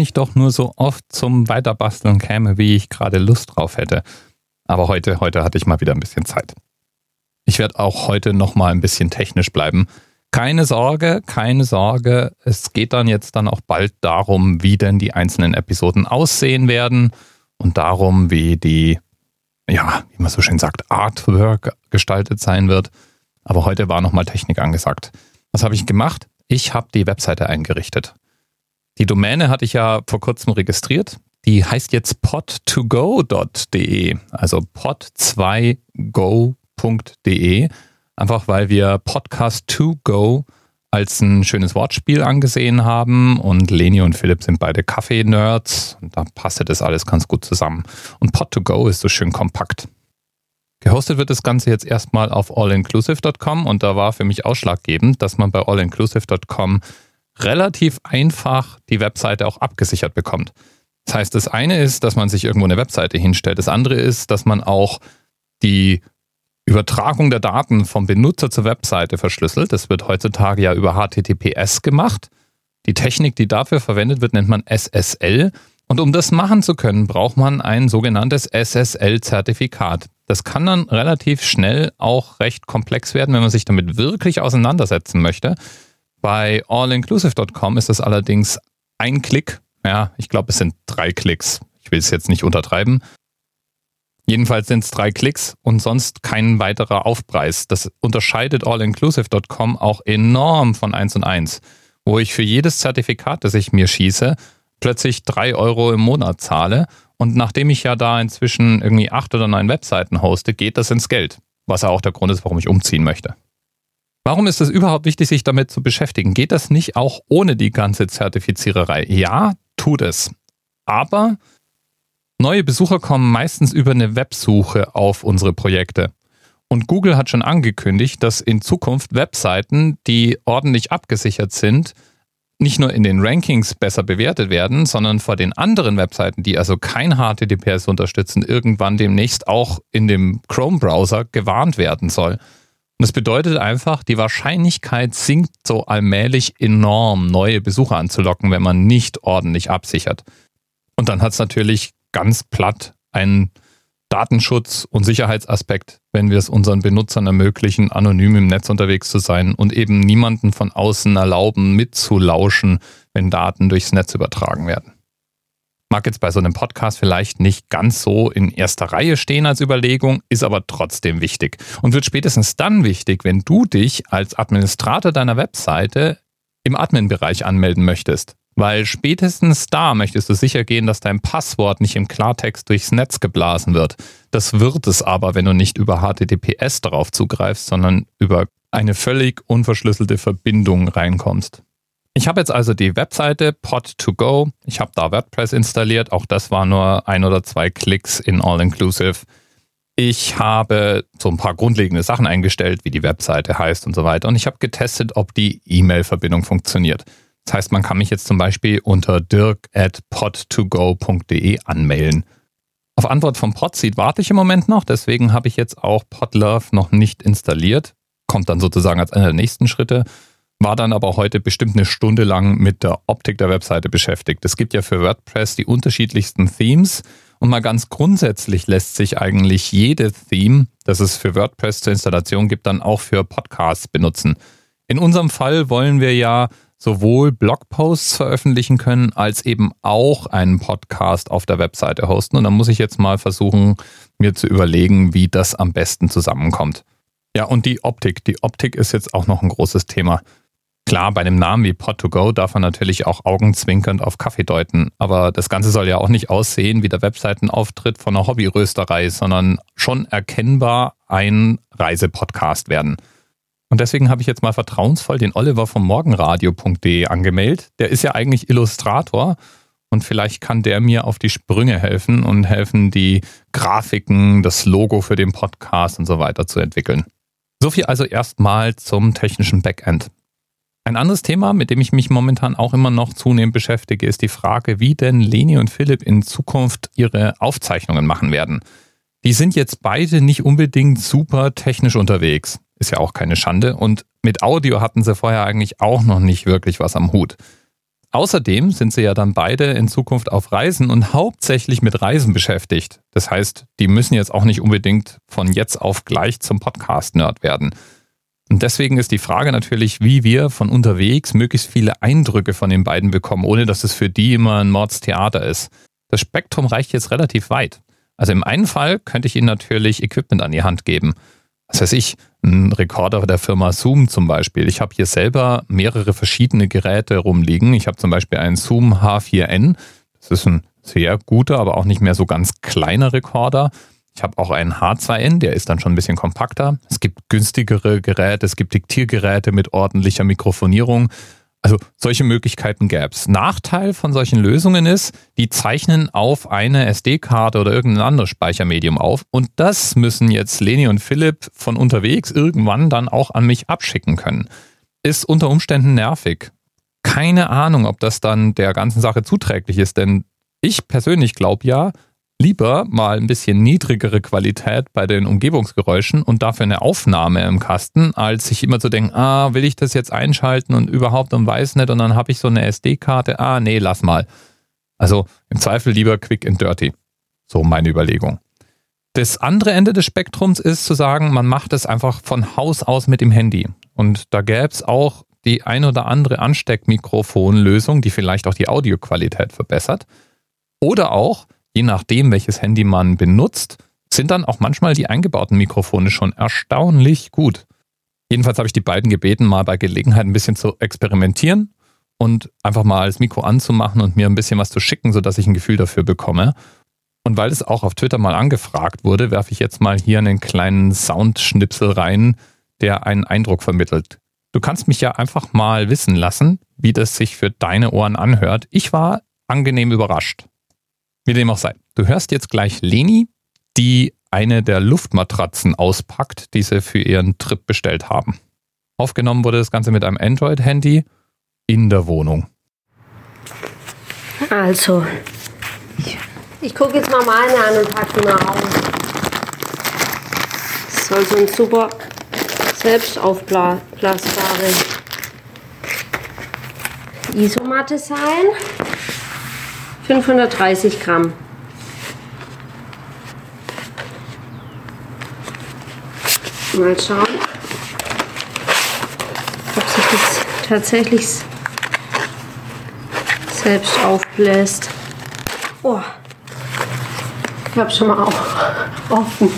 ich doch nur so oft zum Weiterbasteln käme, wie ich gerade Lust drauf hätte. Aber heute, heute hatte ich mal wieder ein bisschen Zeit. Ich werde auch heute noch mal ein bisschen technisch bleiben. Keine Sorge, keine Sorge. Es geht dann jetzt dann auch bald darum, wie denn die einzelnen Episoden aussehen werden und darum, wie die, ja, wie man so schön sagt, Artwork gestaltet sein wird. Aber heute war nochmal Technik angesagt. Was habe ich gemacht? Ich habe die Webseite eingerichtet. Die Domäne hatte ich ja vor kurzem registriert. Die heißt jetzt pod2go.de, also pod2go.de, einfach weil wir Podcast to go als ein schönes Wortspiel angesehen haben und Leni und Philipp sind beide Kaffee-Nerds und da passte das alles ganz gut zusammen. Und Pod2Go ist so schön kompakt. Gehostet wird das Ganze jetzt erstmal auf allinclusive.com und da war für mich ausschlaggebend, dass man bei allinclusive.com relativ einfach die Webseite auch abgesichert bekommt. Das heißt, das eine ist, dass man sich irgendwo eine Webseite hinstellt. Das andere ist, dass man auch die Übertragung der Daten vom Benutzer zur Webseite verschlüsselt. Das wird heutzutage ja über HTTPS gemacht. Die Technik, die dafür verwendet wird, nennt man SSL. Und um das machen zu können, braucht man ein sogenanntes SSL-Zertifikat. Das kann dann relativ schnell auch recht komplex werden, wenn man sich damit wirklich auseinandersetzen möchte. Bei allinclusive.com ist das allerdings ein Klick. Ja, ich glaube, es sind drei Klicks. Ich will es jetzt nicht untertreiben. Jedenfalls sind es drei Klicks und sonst kein weiterer Aufpreis. Das unterscheidet allinclusive.com auch enorm von 1 und 1, wo ich für jedes Zertifikat, das ich mir schieße, plötzlich drei Euro im Monat zahle. Und nachdem ich ja da inzwischen irgendwie acht oder neun Webseiten hoste, geht das ins Geld. Was ja auch der Grund ist, warum ich umziehen möchte. Warum ist es überhaupt wichtig, sich damit zu beschäftigen? Geht das nicht auch ohne die ganze Zertifiziererei? Ja, tut es. Aber neue Besucher kommen meistens über eine Websuche auf unsere Projekte. Und Google hat schon angekündigt, dass in Zukunft Webseiten, die ordentlich abgesichert sind, nicht nur in den Rankings besser bewertet werden, sondern vor den anderen Webseiten, die also kein HTTPS unterstützen, irgendwann demnächst auch in dem Chrome-Browser gewarnt werden soll. Und das bedeutet einfach, die Wahrscheinlichkeit sinkt so allmählich enorm, neue Besucher anzulocken, wenn man nicht ordentlich absichert. Und dann hat es natürlich ganz platt einen Datenschutz- und Sicherheitsaspekt, wenn wir es unseren Benutzern ermöglichen, anonym im Netz unterwegs zu sein und eben niemanden von außen erlauben, mitzulauschen, wenn Daten durchs Netz übertragen werden. Mag jetzt bei so einem Podcast vielleicht nicht ganz so in erster Reihe stehen als Überlegung, ist aber trotzdem wichtig und wird spätestens dann wichtig, wenn du dich als Administrator deiner Webseite im Admin-Bereich anmelden möchtest. Weil spätestens da möchtest du sicher gehen, dass dein Passwort nicht im Klartext durchs Netz geblasen wird. Das wird es aber, wenn du nicht über HTTPS darauf zugreifst, sondern über eine völlig unverschlüsselte Verbindung reinkommst. Ich habe jetzt also die Webseite Pod2Go. Ich habe da WordPress installiert. Auch das war nur ein oder zwei Klicks in All-Inclusive. Ich habe so ein paar grundlegende Sachen eingestellt, wie die Webseite heißt und so weiter. Und ich habe getestet, ob die E-Mail-Verbindung funktioniert. Das heißt, man kann mich jetzt zum Beispiel unter dirk at pod2go.de anmelden. Auf Antwort vom Podseed warte ich im Moment noch, deswegen habe ich jetzt auch Podlove noch nicht installiert. Kommt dann sozusagen als einer der nächsten Schritte. War dann aber heute bestimmt eine Stunde lang mit der Optik der Webseite beschäftigt. Es gibt ja für WordPress die unterschiedlichsten Themes und mal ganz grundsätzlich lässt sich eigentlich jede Theme, das es für WordPress zur Installation gibt, dann auch für Podcasts benutzen. In unserem Fall wollen wir ja sowohl Blogposts veröffentlichen können, als eben auch einen Podcast auf der Webseite hosten. Und dann muss ich jetzt mal versuchen, mir zu überlegen, wie das am besten zusammenkommt. Ja, und die Optik. Die Optik ist jetzt auch noch ein großes Thema. Klar, bei einem Namen wie Pod2Go darf man natürlich auch augenzwinkernd auf Kaffee deuten, aber das Ganze soll ja auch nicht aussehen wie der Webseitenauftritt von einer Hobbyrösterei, sondern schon erkennbar ein Reisepodcast werden. Und deswegen habe ich jetzt mal vertrauensvoll den Oliver vom Morgenradio.de angemeldet. Der ist ja eigentlich Illustrator und vielleicht kann der mir auf die Sprünge helfen und helfen, die Grafiken, das Logo für den Podcast und so weiter zu entwickeln. So viel also erstmal zum technischen Backend. Ein anderes Thema, mit dem ich mich momentan auch immer noch zunehmend beschäftige, ist die Frage, wie denn Leni und Philipp in Zukunft ihre Aufzeichnungen machen werden. Die sind jetzt beide nicht unbedingt super technisch unterwegs. Ist ja auch keine Schande. Und mit Audio hatten sie vorher eigentlich auch noch nicht wirklich was am Hut. außerdem sind sie ja dann beide in Zukunft auf Reisen und hauptsächlich mit Reisen beschäftigt. Das heißt, die müssen jetzt auch nicht unbedingt von jetzt auf gleich zum Podcast-Nerd werden. Und deswegen ist die Frage natürlich, wie wir von unterwegs möglichst viele Eindrücke von den beiden bekommen, ohne dass es für die immer ein Mordstheater ist. Das Spektrum reicht jetzt relativ weit. Also im einen Fall könnte ich Ihnen natürlich Equipment an die Hand geben. Was weiß ich, ein Rekorder der Firma Zoom zum Beispiel. Ich habe hier selber mehrere verschiedene Geräte rumliegen. Ich habe zum Beispiel einen Zoom H4n. Das ist ein sehr guter, aber auch nicht mehr so ganz kleiner Rekorder. Ich habe auch einen H2N, der ist dann schon ein bisschen kompakter. Es gibt günstigere Geräte, es gibt Diktiergeräte mit ordentlicher Mikrofonierung. Also solche Möglichkeiten gäbe es. Nachteil von solchen Lösungen ist, die zeichnen auf eine SD-Karte oder irgendein anderes Speichermedium auf und das müssen jetzt Leni und Philipp von unterwegs irgendwann dann auch an mich abschicken können. Ist unter Umständen nervig. Keine Ahnung, ob das dann der ganzen Sache zuträglich ist, denn ich persönlich glaube ja, lieber mal ein bisschen niedrigere Qualität bei den Umgebungsgeräuschen und dafür eine Aufnahme im Kasten, als sich immer zu denken, ah, will ich das jetzt einschalten und überhaupt und weiß nicht und dann habe ich so eine SD-Karte, ah, nee, lass mal. Also im Zweifel lieber quick and dirty. So meine Überlegung. Das andere Ende des Spektrums ist zu sagen, man macht es einfach von Haus aus mit dem Handy. Und da gäbe es auch die ein oder andere Ansteckmikrofonlösung, die vielleicht auch die Audioqualität verbessert. Oder auch, je nachdem, welches Handy man benutzt, sind dann auch manchmal die eingebauten Mikrofone schon erstaunlich gut. Jedenfalls habe ich die beiden gebeten, mal bei Gelegenheit ein bisschen zu experimentieren und einfach mal das Mikro anzumachen und mir ein bisschen was zu schicken, sodass ich ein Gefühl dafür bekomme. Und weil es auch auf Twitter mal angefragt wurde, werfe ich jetzt mal hier einen kleinen Soundschnipsel rein, der einen Eindruck vermittelt. Du kannst mich ja einfach mal wissen lassen, wie das sich für deine Ohren anhört. Ich war angenehm überrascht. Wie dem auch sei. Du hörst jetzt gleich Leni, die eine der Luftmatratzen auspackt, die sie für ihren Trip bestellt haben. Aufgenommen wurde das Ganze mit einem Android-Handy in der Wohnung. Also, ich, ich gucke jetzt mal meine an und packe die mal aus. Das soll so ein super selbst aufblasbare Isomatte sein. 530 Gramm. Mal schauen, ob sich das tatsächlich selbst aufbläst. Oh, ich habe schon mal auch offen.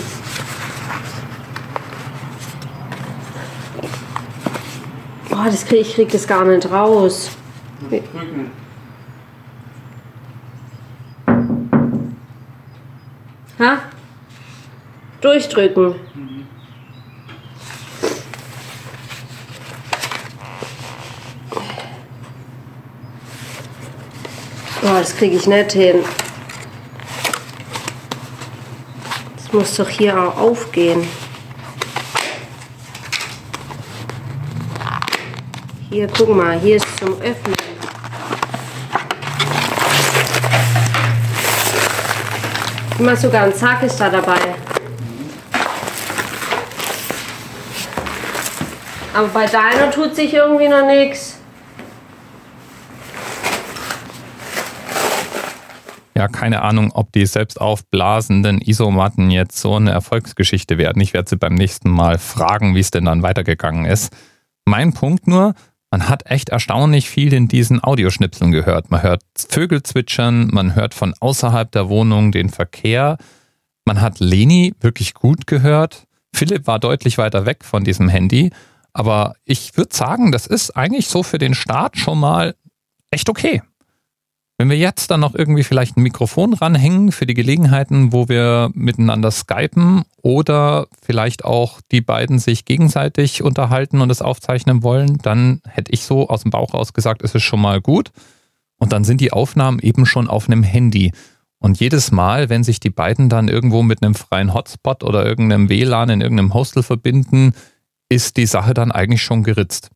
Oh, das krieg, ich krieg das gar nicht raus. Drücken. Durchdrücken. Mhm. Das kriege ich nicht hin. Das muss doch hier auch aufgehen. Hier, guck mal, hier ist zum Öffnen. Immer sogar ein Zack ist da dabei. Aber bei deiner tut sich irgendwie noch nichts. Ja, keine Ahnung, ob die selbst aufblasenden Isomatten jetzt so eine Erfolgsgeschichte werden. Ich werde sie beim nächsten Mal fragen, wie es denn dann weitergegangen ist. Mein Punkt nur, man hat echt erstaunlich viel in diesen Audioschnipseln gehört. Man hört Vögel zwitschern, man hört von außerhalb der Wohnung den Verkehr. Man hat Leni wirklich gut gehört. Philipp war deutlich weiter weg von diesem Handy. Aber ich würde sagen, das ist eigentlich so für den Start schon mal echt okay. Wenn wir jetzt dann noch irgendwie vielleicht ein Mikrofon ranhängen für die Gelegenheiten, wo wir miteinander skypen oder vielleicht auch die beiden sich gegenseitig unterhalten und es aufzeichnen wollen, dann hätte ich so aus dem Bauch raus gesagt, ist es schon mal gut. Und dann sind die Aufnahmen eben schon auf einem Handy. Und jedes Mal, wenn sich die beiden dann irgendwo mit einem freien Hotspot oder irgendeinem WLAN in irgendeinem Hostel verbinden, ist die Sache dann eigentlich schon geritzt.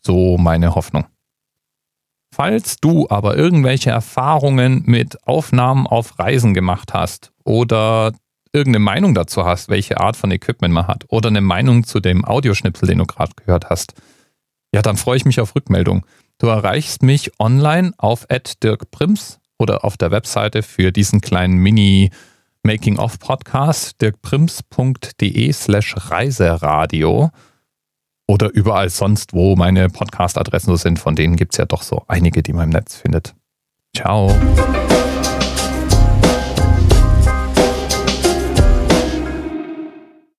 So meine Hoffnung. Falls du aber irgendwelche Erfahrungen mit Aufnahmen auf Reisen gemacht hast oder irgendeine Meinung dazu hast, welche Art von Equipment man hat oder eine Meinung zu dem Audioschnipsel, den du gerade gehört hast, ja, dann freue ich mich auf Rückmeldung. Du erreichst mich online auf @dirkprims oder auf der Webseite für diesen kleinen Mini Making of Podcast dirkprims.de slash Reiseradio oder überall sonst, wo meine Podcast-Adressen so sind. Von denen gibt es ja doch so einige, die man im Netz findet. Ciao.